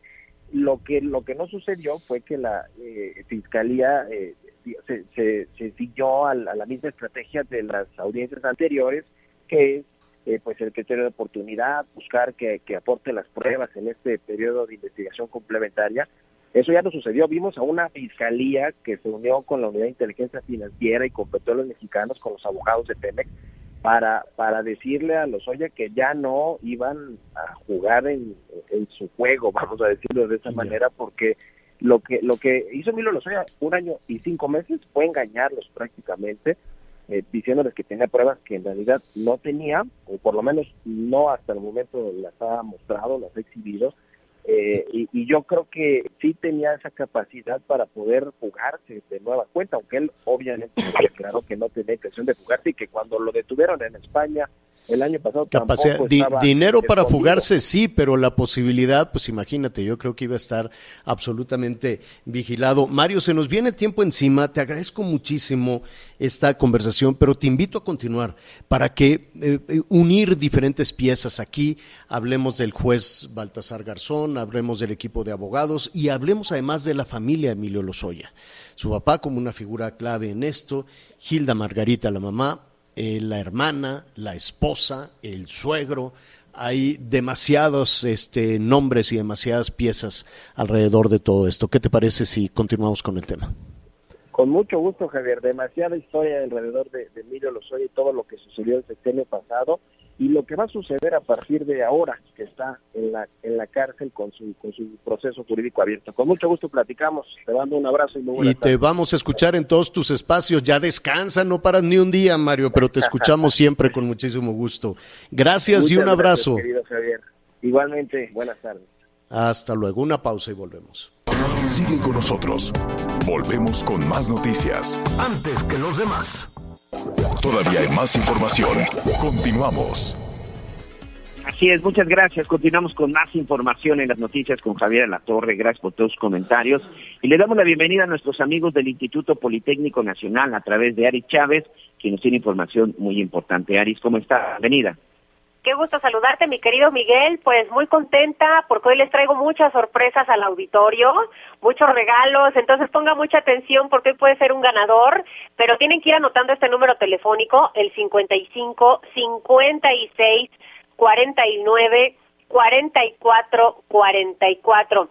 Lo que lo que no sucedió fue que la eh, fiscalía eh, se, se, se siguió a la, a la misma estrategia de las audiencias anteriores, que es eh, pues el criterio de oportunidad, buscar que, que aporte las pruebas en este periodo de investigación complementaria. Eso ya no sucedió. Vimos a una fiscalía que se unió con la Unidad de Inteligencia Financiera y con Petróleos Mexicanos, con los abogados de Pemex, para, para decirle a los Oya que ya no iban a jugar en, en su juego, vamos a decirlo de esa manera, porque lo que lo que hizo Milo Lozoya un año y cinco meses fue engañarlos prácticamente, eh, diciéndoles que tenía pruebas que en realidad no tenía, o por lo menos no hasta el momento las ha mostrado, las ha exhibido, eh, y, y yo creo que sí tenía esa capacidad para poder fugarse de nueva cuenta, aunque él obviamente declaró que no tenía intención de fugarse y que cuando lo detuvieron en España el año pasado Capacidad, tampoco di- estaba dinero para fugarse, sí, pero la posibilidad, pues imagínate, yo creo que iba a estar absolutamente vigilado. Mario, se nos viene tiempo encima, te agradezco muchísimo esta conversación, pero te invito a continuar para que eh, eh, unir diferentes piezas aquí, hablemos del juez Baltasar Garzón, hablemos del equipo de abogados y hablemos además de la familia Emilio Lozoya. Su papá como una figura clave en esto, Hilda Margarita, la mamá, eh, la hermana, la esposa, el suegro. Hay demasiados este, nombres y demasiadas piezas alrededor de todo esto. ¿Qué te parece si continuamos con el tema? Con mucho gusto, Javier. Demasiada historia alrededor de, de Emilio Lozoya y todo lo que sucedió el sexenio pasado y lo que va a suceder a partir de ahora que está en la en la cárcel con su con su proceso jurídico abierto. Con mucho gusto platicamos. Te mando un abrazo y muy buenas Y te vamos a escuchar en todos tus espacios. Ya descansa, no paras ni un día, Mario, pero te escuchamos siempre con muchísimo gusto. Gracias y un gracias, abrazo. querido Javier. Igualmente, buenas tardes. Hasta luego. Una pausa y volvemos. Sigue con nosotros. Volvemos con más noticias. Antes que los demás. Todavía hay más información. Continuamos. Así es, muchas gracias. Continuamos con más información en las noticias con Javier La Torre. Gracias por todos sus comentarios. Y le damos la bienvenida a nuestros amigos del Instituto Politécnico Nacional a través de Aris Chávez, quien nos tiene información muy importante. Aris, ¿cómo está? Bienvenida. Qué gusto saludarte, mi querido Miguel. Pues muy contenta porque hoy les traigo muchas sorpresas al auditorio, muchos regalos. Entonces ponga mucha atención porque hoy puede ser un ganador, pero tienen que ir anotando este número telefónico, el 55 56 49 44 44.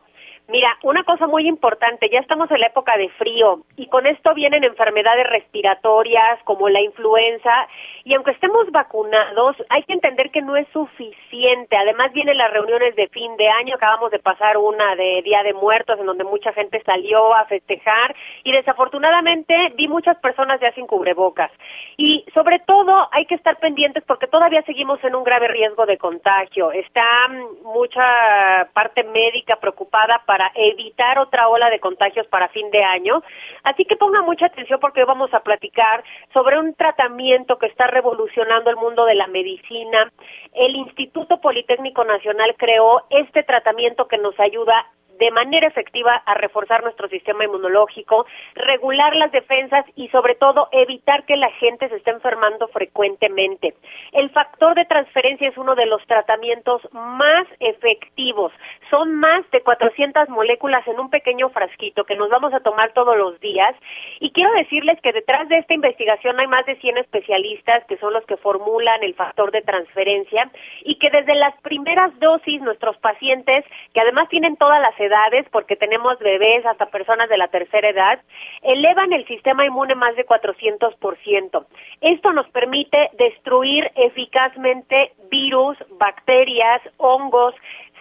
Mira, una cosa muy importante, ya estamos en la época de frío y con esto vienen enfermedades respiratorias como la influenza y aunque estemos vacunados, hay que entender que no es suficiente. Además vienen las reuniones de fin de año, acabamos de pasar una de Día de Muertos en donde mucha gente salió a festejar y desafortunadamente vi muchas personas ya sin cubrebocas. Y sobre todo hay que estar pendientes porque todavía seguimos en un grave riesgo de contagio. Está mm, mucha parte médica preocupada para evitar otra ola de contagios para fin de año. Así que ponga mucha atención porque hoy vamos a platicar sobre un tratamiento que está revolucionando el mundo de la medicina. El Instituto Politécnico Nacional creó este tratamiento que nos ayuda de manera efectiva a reforzar nuestro sistema inmunológico, regular las defensas y sobre todo evitar que la gente se esté enfermando frecuentemente. El factor de transferencia es uno de los tratamientos más efectivos. Son más de 400 moléculas en un pequeño frasquito que nos vamos a tomar todos los días y quiero decirles que detrás de esta investigación hay más de 100 especialistas que son los que formulan el factor de transferencia y que desde las primeras dosis nuestros pacientes, que además tienen todas las edades, porque tenemos bebés hasta personas de la tercera edad, elevan el sistema inmune más de 400%. Esto nos permite destruir eficazmente virus, bacterias, hongos,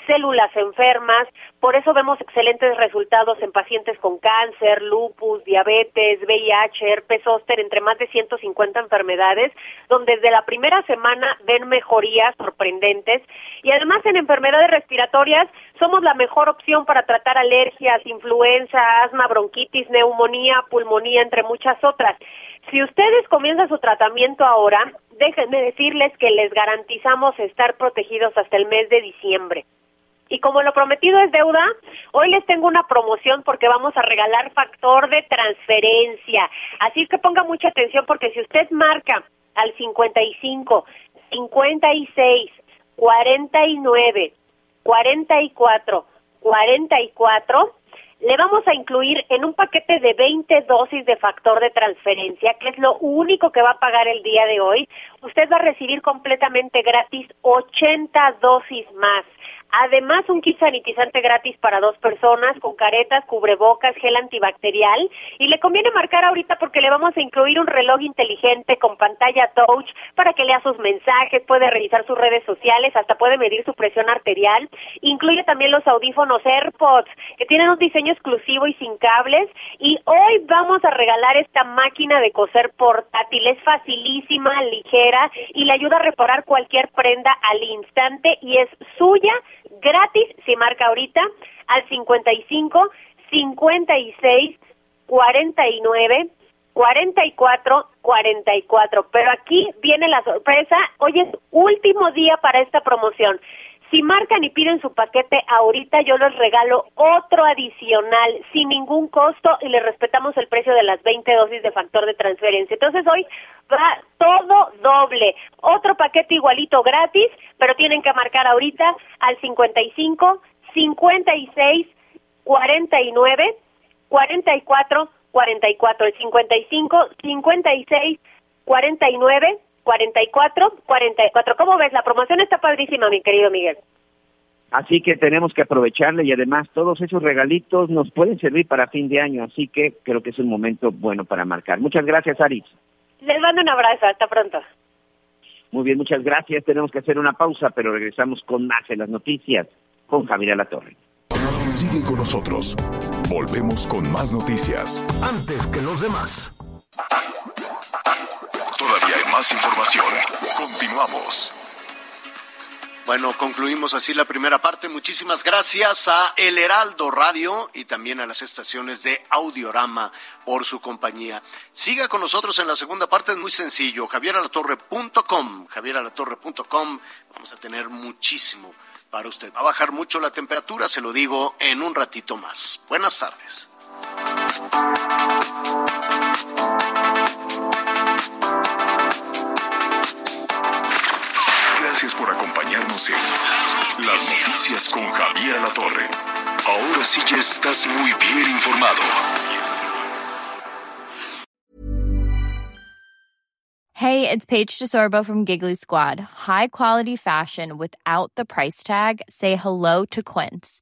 células enfermas, por eso vemos excelentes resultados en pacientes con cáncer, lupus, diabetes, VIH, herpes zóster, entre más de 150 enfermedades, donde desde la primera semana ven mejorías sorprendentes y además en enfermedades respiratorias somos la mejor opción para tratar alergias, influenza, asma, bronquitis, neumonía, pulmonía, entre muchas otras. Si ustedes comienzan su tratamiento ahora, déjenme decirles que les garantizamos estar protegidos hasta el mes de diciembre. Y como lo prometido es deuda, hoy les tengo una promoción porque vamos a regalar factor de transferencia. Así que ponga mucha atención porque si usted marca al 55, 56, 49, 44, 44, le vamos a incluir en un paquete de 20 dosis de factor de transferencia, que es lo único que va a pagar el día de hoy. Usted va a recibir completamente gratis 80 dosis más. Además, un kit sanitizante gratis para dos personas con caretas, cubrebocas, gel antibacterial. Y le conviene marcar ahorita porque le vamos a incluir un reloj inteligente con pantalla touch para que lea sus mensajes, puede revisar sus redes sociales, hasta puede medir su presión arterial. Incluye también los audífonos AirPods, que tienen un diseño exclusivo y sin cables. Y hoy vamos a regalar esta máquina de coser portátil. Es facilísima, ligera y le ayuda a reparar cualquier prenda al instante y es suya gratis si marca ahorita al 55 56 49 44 44. Pero aquí viene la sorpresa. Hoy es último día para esta promoción. Si marcan y piden su paquete ahorita, yo les regalo otro adicional sin ningún costo y les respetamos el precio de las 20 dosis de factor de transferencia. Entonces hoy va todo doble. Otro paquete igualito gratis, pero tienen que marcar ahorita al 55 56 49 44 44. El 55 56 49 44, 44. ¿Cómo ves? La promoción está padrísima, mi querido Miguel. Así que tenemos que aprovecharle y además todos esos regalitos nos pueden servir para fin de año, así que creo que es un momento bueno para marcar. Muchas gracias, Aris. Les mando un abrazo, hasta pronto. Muy bien, muchas gracias. Tenemos que hacer una pausa, pero regresamos con más en las noticias con Javier Alatorre. Sigue con nosotros. Volvemos con más noticias. Antes que los demás. Más información. Continuamos. Bueno, concluimos así la primera parte. Muchísimas gracias a El Heraldo Radio y también a las estaciones de Audiorama por su compañía. Siga con nosotros en la segunda parte, es muy sencillo. javieralatorre.com, javieralatorre.com. Vamos a tener muchísimo para usted. Va a bajar mucho la temperatura, se lo digo en un ratito más. Buenas tardes. Gracias por acompañarnos en Las Noticias con Javier La Torre. Ahora sí ya estás muy bien informado. Hey, it's Paige DeSorbo from Giggly Squad. High quality fashion without the price tag. Say hello to Quince.